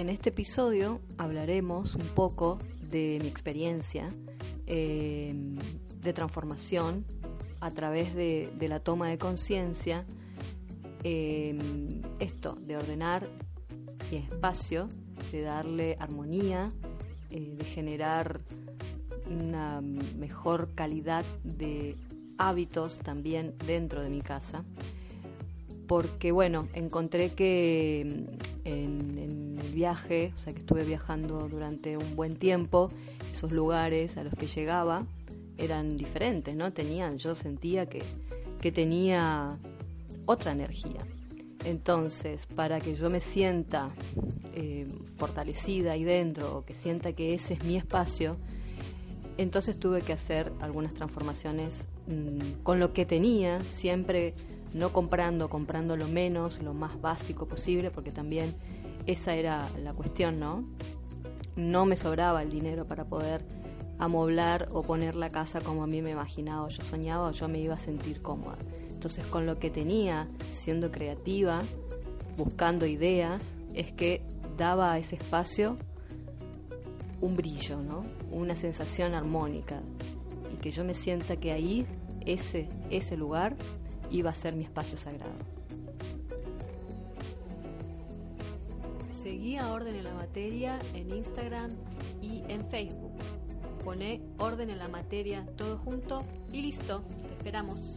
En este episodio hablaremos un poco de mi experiencia eh, de transformación a través de, la toma de conciencia, eh, esto de ordenar mi espacio, de darle armonía, eh, de generar una mejor calidad de hábitos también dentro de mi casa, porque bueno, encontré que viaje, o sea que estuve viajando durante un buen tiempo, esos lugares a los que llegaba eran diferentes, ¿no? Tenían, yo sentía que, que tenía otra energía. Entonces, para que yo me sienta eh, fortalecida ahí dentro, o que sienta que ese es mi espacio, entonces tuve que hacer algunas transformaciones mmm, con lo que tenía, siempre no comprando, comprando lo menos, lo más básico posible, porque también esa era la cuestión, ¿no? No me sobraba el dinero para poder amoblar o poner la casa como a mí me imaginaba, yo soñaba o yo me iba a sentir cómoda. Entonces con lo que tenía, siendo creativa, buscando ideas, es que daba a ese espacio un brillo, ¿no? Una sensación armónica y que yo me sienta que ahí ese ese lugar iba a ser mi espacio sagrado. Seguí a Orden en la Materia en Instagram y en Facebook. Pone Orden en la Materia todo junto y listo. Te esperamos.